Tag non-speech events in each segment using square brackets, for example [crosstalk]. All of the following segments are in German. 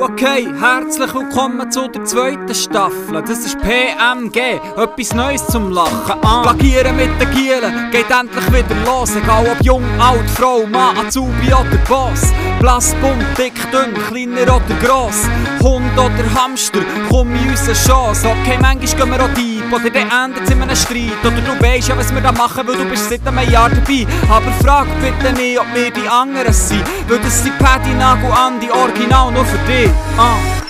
Okay, herzlich willkommen zu der zweiten Staffel. Das ist PMG, etwas Neues zum Lachen. Ah. Plagieren mit den Gielen geht endlich wieder los. Egal ob jung, alt, Frau, Mann, Azubi oder Boss. Blass, bunt, dick, dünn, kleiner oder gross. Hund oder Hamster, komm in unsere Chance. Okay, manchmal gehen wir auch deep oder dann endet in einem Streit. Oder du weißt ja, was wir da machen, weil du bist seit einem Jahr dabei. Aber frag bitte nicht, ob wir die anderen sind. Weil das sind Paddy, Nagel, Andi, Original nur für dich. Ah.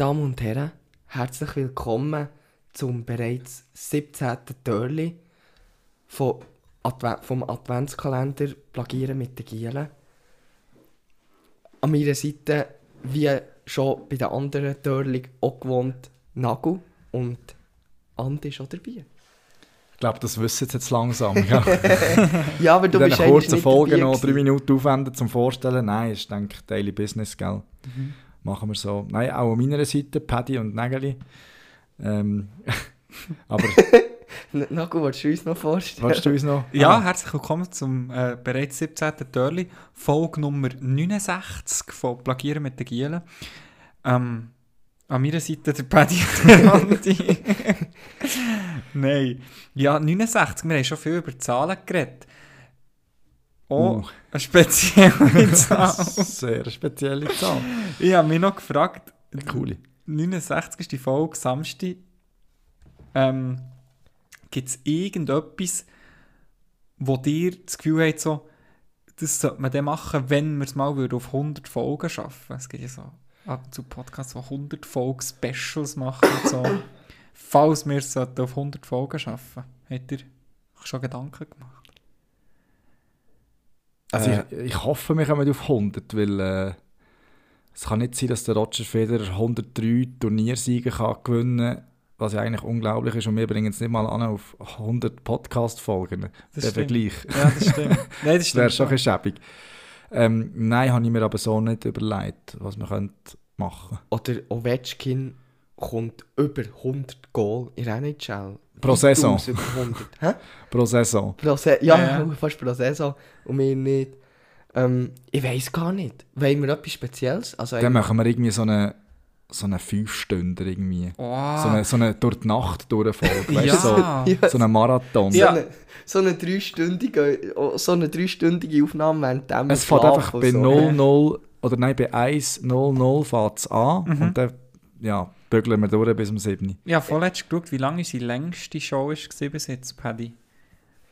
Damen und Herren, herzlich willkommen zum bereits 17. Türli von Adve vom Adventskalender Plagieren mit den Gielen. An meiner Seite, wie schon bei den anderen Türli auch gewohnt, Nagu und Andi ist auch dabei. Ich glaube, das wissen Sie jetzt langsam. Ja. [laughs] Ja, aber du bist eigentlich kurzen Folgen noch drei. Minuten aufwenden zum Vorstellen. Nein, ist denke Daily Business, gell? Mhm. Machen wir so. Nein, auch an meiner Seite, Paddy und Nägeli. Ähm, [laughs] aber, [laughs] N- Nagu, willst du uns noch vorstellen? willst du uns noch? Ja, Ah, herzlich willkommen zum äh, bereits 17. Törli, Folge Nummer 69 von Plagieren mit den Gielen. Ähm, an meiner Seite der Paddy und. [laughs] Nein. Ja, 69, wir haben schon viel über Zahlen geredet. Oh, Uh. eine spezielle [laughs] Zahl. Sehr spezielle Zahl. ich habe mich noch gefragt, Coole. 69 ist die Folge Samstag. Ähm, Gibt es irgendetwas, wo dir das Gefühl hat, so, das sollte man dann machen, wenn wir es mal würde auf 100 Folgen schaffen Es gibt ja so ab und zu Podcasts, die 100 Folgen Specials machen und so. [coughs] Falls wir es auf 100 Folgen schaffen ihr euch schon Gedanken gemacht? Also Äh. ich, ich hoffe, wir kommen auf 100, weil äh, es kann nicht sein, dass der Roger Federer 103 Turniersiege kann gewinnen kann, was ja eigentlich unglaublich ist und wir bringen es nicht mal an auf 100 Podcast-Folgen. Das Der stimmt. Vergleich. Ja, das stimmt. [laughs] Nein, das Das wäre stimmt. schon ein bisschen schäbig. Ähm, nein, habe ich mir aber so nicht überlegt, was man könnte machen Oder Ovechkin kommt über 100 Goal in der NHL. Pro Saison. Über 100. Hä? Pro Saison. Pro Se ja, Ja, [laughs] fast pro Saison. Und wir nicht. Ähm, ich weiß gar nicht. Wollen wir etwas Spezielles? Also Dann machen wir irgendwie so eine, so eine 5-Stünder irgendwie. Oh, So eine, so eine durch die Nacht durchfolge, [laughs] weißt ja. so, so einen Marathon. so, Ja. eine, so eine dreistündige, oh, so eine dreistündige Aufnahme während dem Es fängt einfach bei 0-0 oder nein, bei 1-0-0 fängt es an Mhm. und dann ja, bügeln wir durch bis um 7. Ich habe vorletzt geschaut, wie lange unsere längste Show war bis jetzt, Paddy.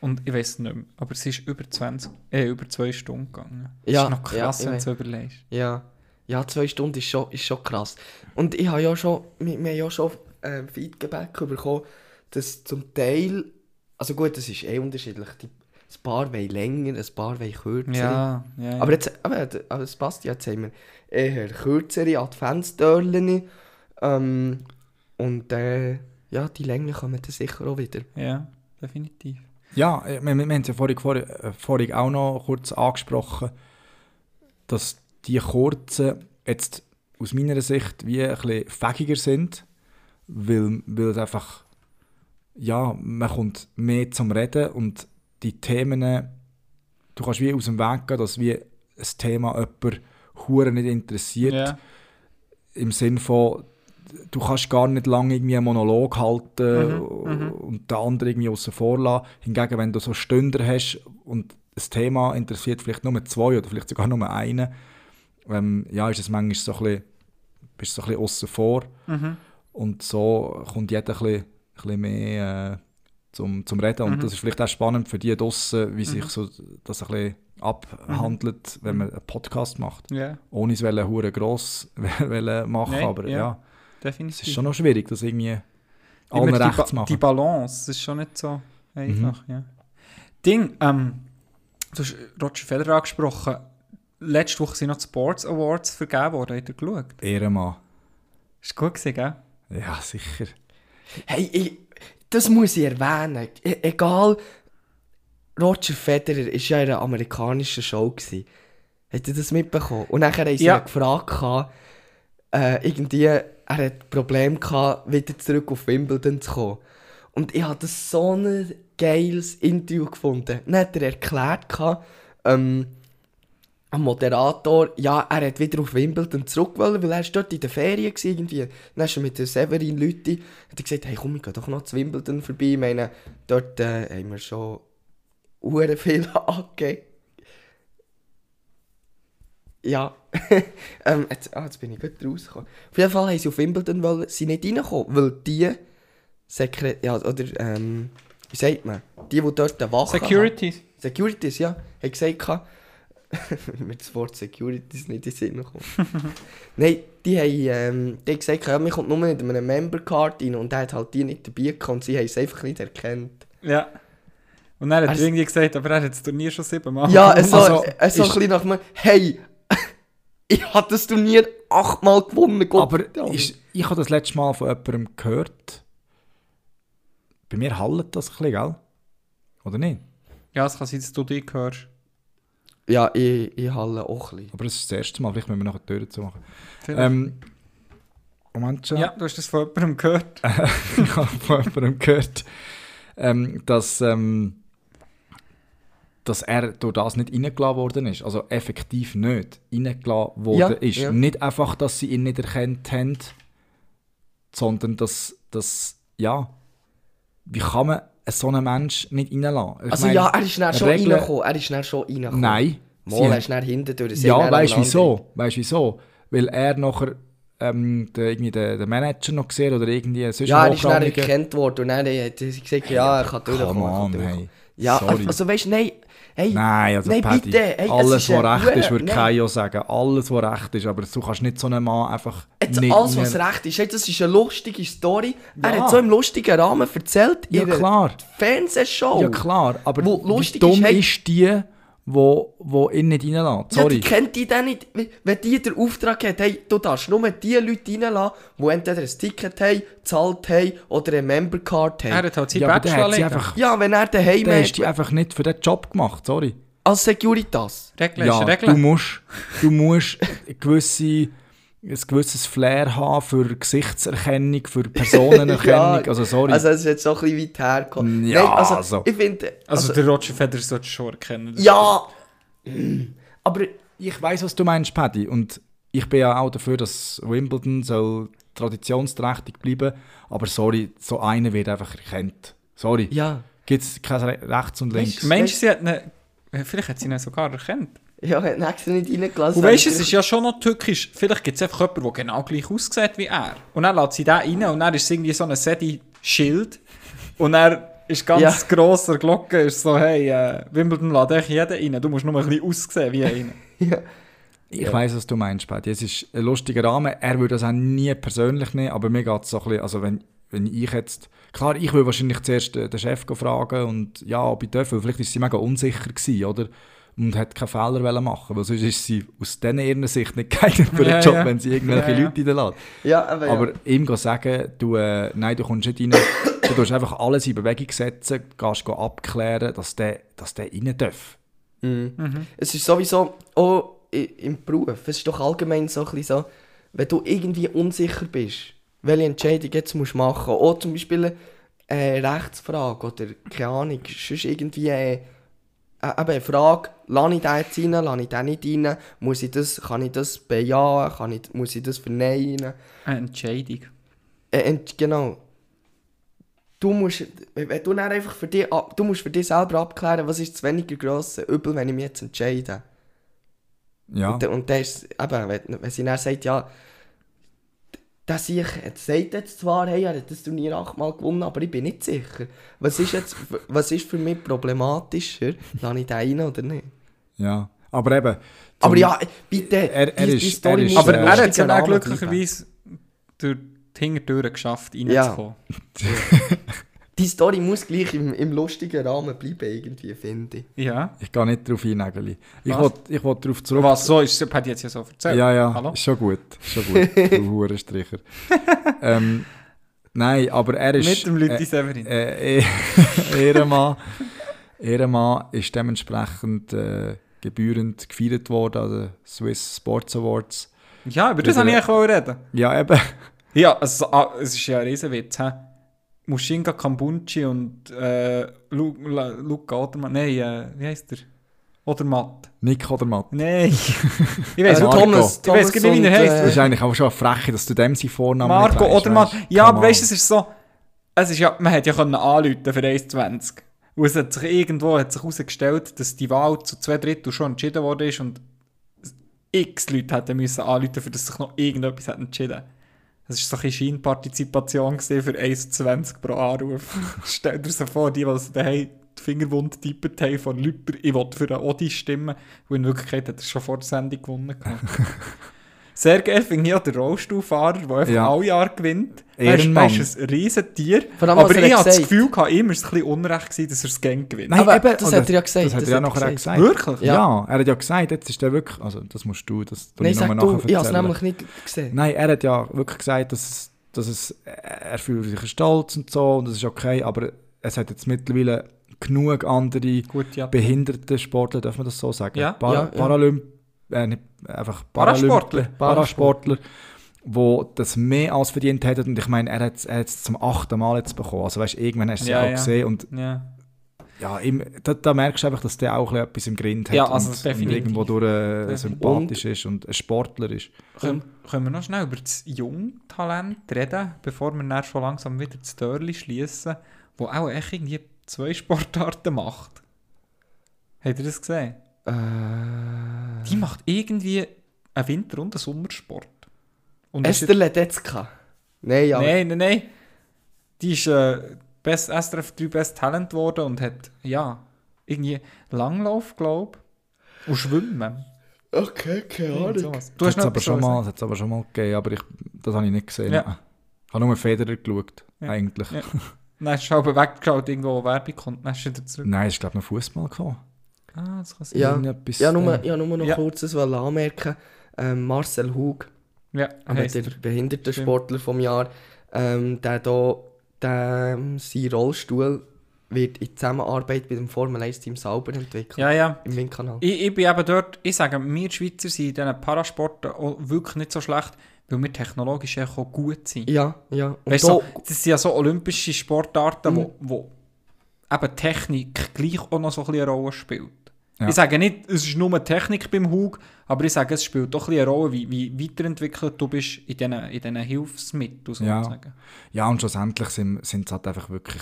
Und ich weiß nicht mehr, aber es ist über 20, äh, über zwei Stunden gegangen. Das Ja, ist noch krass, ja, wenn du so überlegst. Ja. ja, zwei Stunden ist schon, ist schon krass. Und ich habe ja schon, wir, wir haben ja schon äh, Feedback bekommen, dass zum Teil, also gut, das ist eh unterschiedlich. Die, ein paar wollen länger, ein paar wollen kürzer. Ja, ja, ja. Aber, jetzt, aber, aber es passt ja, jetzt haben wir eher kürzere Adventstörchen. Ähm, und äh, ja, die Länge kommen dann sicher auch wieder. ja, definitiv. Ja, äh, wir, wir haben es ja vorhin, vorhin, äh, vorhin auch noch kurz angesprochen, dass die kurzen jetzt aus meiner Sicht wie ein bisschen fähiger sind, weil, weil es einfach, ja, man kommt mehr zum Reden und die Themen, du kannst wie aus dem Weg gehen, dass wie ein Thema jemand hure nicht interessiert, Ja, im Sinn von, du kannst gar nicht lange irgendwie einen Monolog halten Mhm, mhm. und den anderen irgendwie außen vor lassen. Hingegen, wenn du so Stünder hast und das Thema interessiert vielleicht nur zwei oder vielleicht sogar nur einen, ähm, ja, ist es manchmal so ein bisschen, bist so ein bisschen außen vor mhm. und so kommt jeder ein bisschen, ein bisschen mehr äh, zum, zum Reden und Mhm. das ist vielleicht auch spannend für die draussen, wie Mhm. sich so das ein bisschen abhandelt, wenn man einen Podcast macht ja ohne es wollen, gross [laughs] wollen machen, Nein, aber ja. ja. Definitiv. es ist schon noch schwierig, das irgendwie allen recht zu machen. die Balance ist schon nicht so einfach. Ja. Ding, ähm, du hast Roger Federer angesprochen. Letzte Woche sind noch die Sports Awards vergeben worden. Habt ihr geschaut? Ehrenmann. Ist gut gewesen, gell? Ja, sicher. Hey, ich, das muss ich erwähnen. E egal, Roger Federer war ja in einer amerikanischen Show. Gewesen. Hat ihr das mitbekommen? Und nachher haben sie Ja. gefragt, äh, irgendwie, er hat Probleme gehabt, wieder zurück auf Wimbledon zu kommen. Und ich habe das so ein geiles Interview gefunden. Dann hat er erklärt, gehabt, ähm, am Moderator, ja, er hat wieder auf Wimbledon zurück wollen, weil er dort in der Ferien war irgendwie. Dann ist er mit der Severin Lütti, hat er gesagt, hey komm, ich gehe doch noch zu Wimbledon vorbei. Ich meine, dort äh, haben wir schon hure viel [laughs] angegeben. Ja, [laughs] ähm, jetzt, ah, jetzt bin ich gut rausgekommen. Auf jeden Fall haben sie auf Wimbledon wollen, sie nicht reinkommen, weil die Sekret... Ja, oder, ähm, wie sagt man? Die, die dort eine Wache haben. Securities. Securities, ja. Hat gesagt, [laughs] mir das Wort Securities nicht in den Sinn gekommen. [laughs] Nein, die haben, ähm, die haben gesagt, ja, man kommt nur mit einem Member-Card rein und der hat halt die nicht dabei gehabt und sie haben es einfach nicht erkannt. Ja. Und dann hat er irgendwie gesagt, aber er hat das Turnier schon siebenmal Ja, es so, Also, es so ein bisschen nach mir, hey, ich habe das Turnier achtmal gewonnen, Gott Aber ist, ich habe das letzte Mal von jemandem gehört. Bei mir hallt das ein bisschen, gell? Oder nicht? Ja, es kann sein, dass du dich hörst. Ja, ich, ich halle auch ein bisschen. Aber das ist das erste Mal, vielleicht müssen wir noch eine Tür zu machen. Ähm, Moment schon. ja, du hast das von jemandem gehört. [laughs] ich habe von jemandem gehört, ähm, dass, ähm, dass er durch das nicht reingelassen worden ist. Also effektiv nicht reingelassen worden Ja, ist. ja. Nicht einfach, dass sie ihn nicht erkannt haben, sondern dass, dass ja, wie kann man so einen Menschen nicht reinlassen? Ich Also meine, ja, er ist dann schon Regeln- reingekommen, er ist dann schon reingekommen. Nein. Mal, er ist dann hinten durch. Ja, weißt du wieso? Weißt du wieso? Weil er nachher ähm, den, irgendwie den, den Manager noch gesehen oder irgendwie sonst Ja, er ist dann erkannt worden und dann hat sie gesagt, ja, er kann durchkommen. Come er on, hey. Ja, Sorry. also weißt du, nein, hey, Nein, also Nein, Paddy, bitte, hey, es alles, was recht ist, würde. Kaio sagen. Alles, was recht ist, aber du kannst nicht so einen Mann einfach jetzt nicht alles, was recht ist, hey, das ist eine lustige Story. Er Ja. hat so im lustigen Rahmen erzählt, Ja, klar. Fernsehshow. Ja klar, aber wie dumm ist, hey- ist die, wo, wo ihn nicht reinlässt? Ja, Sorry. die kennt die dann nicht. Wenn die den Auftrag hat, hey, du darfst nur die Leute reinlassen, die entweder ein Ticket haben, gezahlt haben oder eine Membercard Er haben. hat halt seinen ja, Bachelor einfach... Ja, wenn er daheim Der hast die hat, einfach nicht für den Job gemacht, sorry. als Securitas. Regeln Ja, ist du musst, du musst gewisse, ein gewisses Flair haben für Gesichtserkennung, für Personenerkennung, [laughs] also sorry. Also es ist jetzt so ein bisschen weit hergekommen. Ja, Nein, also, also. ich finde... Also, der Roger Federer sollte schon erkennen. Ja! [clears throat] Aber Ich weiß, was du meinst, Paddy. Und ich bin ja auch dafür, dass Wimbledon soll traditionsträchtig bleiben. Aber sorry, so einer wird einfach erkannt. Sorry. ja, Gibt es kein Re rechts und links? Mensch, sie hat ihn, vielleicht hat sie ihn sogar erkannt. Ja, hat extra nicht reingelassen. Und weißt du, es ist ja schon noch tückisch. Vielleicht gibt es einfach jemanden, der genau gleich aussieht wie er. Und dann lässt sie den rein und dann ist es irgendwie so ein Sedi-Schild. Und er ist ganz Ja. grosser Glocke, ist so, hey, äh, Wimbledon lädt echt jeden rein. Du musst nur ein bisschen aussehen wie einer. [laughs] Ja. Ich Ja. weiß, was du meinst, Paddy. Es ist ein lustiger Rahmen. Er würde das auch nie persönlich nehmen, aber mir geht es so ein bisschen, also wenn, wenn ich jetzt, klar, ich will wahrscheinlich zuerst den Chef fragen und ja, ob ich darf, weil vielleicht ist sie mega unsicher gewesen, oder? Und hat keinen Fehler wollen machen, weil sonst ist sie aus ihrer Sicht nicht [laughs] geeignet für den Ja, Job, ja. wenn sie irgendwelche Ja, ja. Leute reinlässt. Ja, aber, ja. Aber ihm go sagen, du, äh, nein, du kommst nicht rein, du tust einfach alles in Bewegung setzen, gehst go abklären, dass der, dass der rein darf. Mhm. Es ist sowieso auch im Beruf, es ist doch allgemein so ein bisschen so, wenn du irgendwie unsicher bist, welche Entscheidung jetzt musst du machen musst, auch zum Beispiel eine Rechtsfrage oder keine Ahnung, sonst irgendwie äh, äh, eben eine Frage, lasse ich den jetzt rein, lasse ich den nicht rein, muss ich das, kann ich das bejahen, kann ich, muss ich das verneinen? Eine Entscheidung. Äh, ent- genau. Du musst, wenn du dann einfach für dich, du musst für dich selber abklären, was ist das weniger grosse Übel, wenn ich mich jetzt entscheide. Ja. Und, und dann ist es- eben, wenn, wenn sie dann sagt, ja, der sich sagt jetzt zwar, hey, er hat das Turnier achtmal gewonnen, aber ich bin nicht sicher. Was ist jetzt, was ist für mich problematischer? Lasse ich den rein oder nicht? Ja, aber eben. Aber ja, bitte, Er- er die, ist- die Story er ist, Aber äh, ein er hat es ja glücklicherweise durch die Hintertüre geschafft, Ja. [laughs] Die Story muss gleich im, im lustigen Rahmen bleiben, irgendwie, finde ich. Ja. Ich gehe nicht darauf ein, Nägeli. Ich wollte ich wollt darauf zurück. Was so ist, hat jetzt ja so erzählt. Ja, ja, Hallo? ist schon gut. Ist schon gut, [laughs] du Hurenstricher. ähm, nein, aber er ist... Mit dem Lütti äh, Severin. äh, eh- [laughs] Ehrenmann. Ehrenmann ist dementsprechend äh, gebührend gefeiert worden an den Swiss Sports Awards. Ja, über das wollte ich eigentlich reden. Ja, eben. Ja, also, ah, es ist ja ein Riesenwitz. He? Mushinga Kambunchi und äh, Lu, La, Luca Odermatt. Nein, äh, wie heißt der? Odermatt. Nick oder Matt. Nein. [laughs] ich Äh, weiß Marco. Thomas, Ich weiss Thomas gar nicht, wie er und, heisst. Das äh, ist eigentlich auch schon eine Freche, dass du dem seinen Vornamen Marco nicht weisst, Odermatt. weisst. Ja, aber weißt du, es ist so. Es ist ja, man hat ja können anrufen für 1,20. Und es hat sich irgendwo hat sich herausgestellt, dass die Wahl zu zwei Drittel schon entschieden worden ist und x Leute hätten müssen anrufen, für dass sich noch irgendetwas hat entschieden Das war so ein bisschen Scheinpartizipation für 1,20 pro Anruf. [laughs] Stell dir so vor, die, die die Fingerwunde getippt haben von Lüpper, ich will für einen Odi stimmen, und in Wirklichkeit hat er schon vor der Sendung gewonnen. [laughs] Sehr geil finde ich auch den Rollstuhlfahrer, der einfach Ja. alle Jahre gewinnt. Er ist, Ehrenmann. er ist ein Riesentier. Aber was er ich hat habe das. Gefühl, gehabt, ihm war es ein bisschen unrecht, gewesen, dass er das Gang gewinnt. Nein, Aber eben, das hat er ja gesagt, Das hat das er ja hat er nachher auch gesagt. gesagt. Wirklich? Ja. Ja. er hat ja gesagt, jetzt ist der wirklich, also das musst du, das Nein, ich nochmal nachher ich habe es erzählen. nämlich nicht gesehen. Nein, er hat ja wirklich gesagt, dass, es, dass es, er fühlt sich stolz und so und das ist okay, aber es hat jetzt mittlerweile genug andere Gut, ja. behinderte Sportler, darf man das so sagen? Ja. Para, Ja, ja. Äh, nicht, einfach Parasportler. Parasportler, wo das mehr als verdient hätten und ich meine, er hat es zum achten Mal jetzt bekommen, also weißt, irgendwann hast du es Ja, ja, auch gesehen und ja. ja, im, da, da merkst du einfach, dass der auch ein bisschen etwas im Grind hat Ja, also und, und irgendwo durch äh, sympathisch ist und ein Sportler ist. Können, können wir noch schnell über das Jungtalent reden, bevor wir dann schon langsam wieder das Törli schließen, wo auch echt irgendwie zwei Sportarten macht. Habt ihr das gesehen? Äh, Die macht irgendwie einen Winter- und einen Sommersport. Und ist Esther Ledetzka. Nein, aber... Nein, nein, nein. Die ist äh, Best, SRF 3 Best Talent geworden und hat, ja, irgendwie Langlauf, glaube ich, und Schwimmen. Okay, keine Ahnung. Du Das hast hat's aber schon mal, aber schon mal gegeben, aber ich, das habe ich nicht gesehen. Ja. Ich habe nur Federer geschaut, Ja. eigentlich. Ja. Dann hast du aber weggeschaut, irgendwo wo Werbung kommt, dann hast du wieder zurück. Nein, es ist glaube ich noch Fußball gekommen. Ah, das kann sein. Ja. Irgendetwas, Ja, nur, äh, ja, nur noch Ja. kurz das anmerken. Ähm, Marcel Hug, Ja, der er. Behindertensportler vom Jahr, ähm, der da, der, ähm, sein Rollstuhl wird in Zusammenarbeit mit dem Formel 1 Team sauber entwickelt. Ja, ja. Im Windkanal. Ich, ich bin eben dort, ich sage, wir Schweizer sind in diesen Parasporten wirklich nicht so schlecht, weil wir technologisch auch gut sind. Ja, ja. Und Weißt da, so, das sind ja so olympische Sportarten, Mhm. wo, wo eben Technik gleich auch noch so ein bisschen eine Rolle spielt. Ja. Ich sage nicht, es ist nur Technik beim Hug, aber ich sage, es spielt doch ein bisschen eine Rolle, wie, wie weiterentwickelt du bist in diesen, in diesen Hilfsmitteln Ja. sozusagen. Ja, und schlussendlich sind, sind es halt einfach wirklich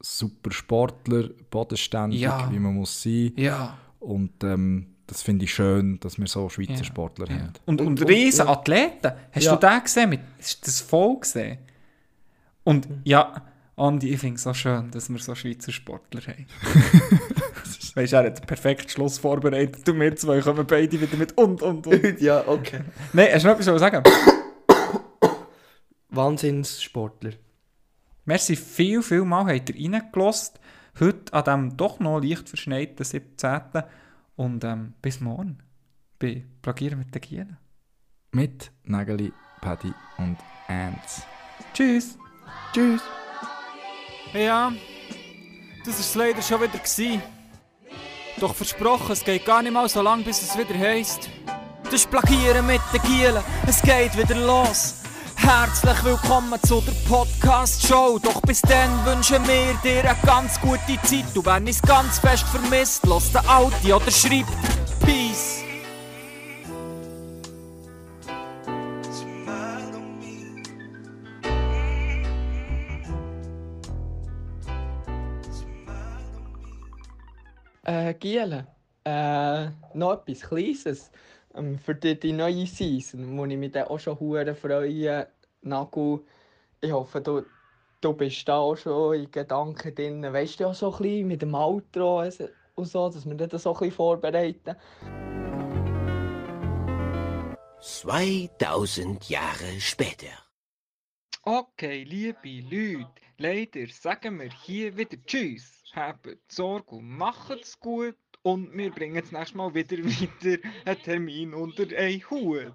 super Sportler, bodenständig, Ja. wie man muss sein. Ja. Und ähm, das finde ich schön, dass wir so Schweizer Ja. Sportler ja. haben. Und, und, Und- riesen ja. Athleten. Hast Ja. du den gesehen? Mit, hast du das voll gesehen? Und ja, Andi, ich finde es so schön, dass wir so Schweizer Sportler haben. [laughs] weißt du, er hat den perfekten Schluss vorbereitet und wir zwei kommen beide wieder mit und, und, und. [laughs] ja, okay. Nein, hast du noch etwas sagen? Wahnsinnssportler. Merci viel, viel Mal habt ihr reingelassen. Heute an diesem doch noch leicht verschneiten 17. Und ähm, bis morgen bei Plagieren mit den Gielen. Mit Nägeli, Paddy und Ants. Tschüss! Tschüss. Ja, das war es leider schon wieder. Gewesen. Doch versprochen, es geht gar nicht mal so lang, bis es wieder heisst. Das Plagieren mit den Gielen, es geht wieder los. Herzlich willkommen zu der Podcast-Show. Doch bis dann wünschen wir dir eine ganz gute Zeit. Du wenn es ganz fest vermisst, lass den Audi oder schreibt Peace. Äh, Giele, äh, noch etwas Kleines ähm, für die, die neue Season, wo ich mich dann auch schon hure freue. Nagu, ich hoffe, du, du bist da auch schon in Gedanken drin. Weißt du ja so ein bisschen mit dem Outro und so, dass wir das so ein bisschen vorbereiten. 2000 Jahre später. Okay, liebe Leute, leider sagen wir hier wieder Tschüss. Habt Sorge und macht's gut. Und wir bringen das nächste Mal wieder [laughs] wieder einen Termin unter einen Hut.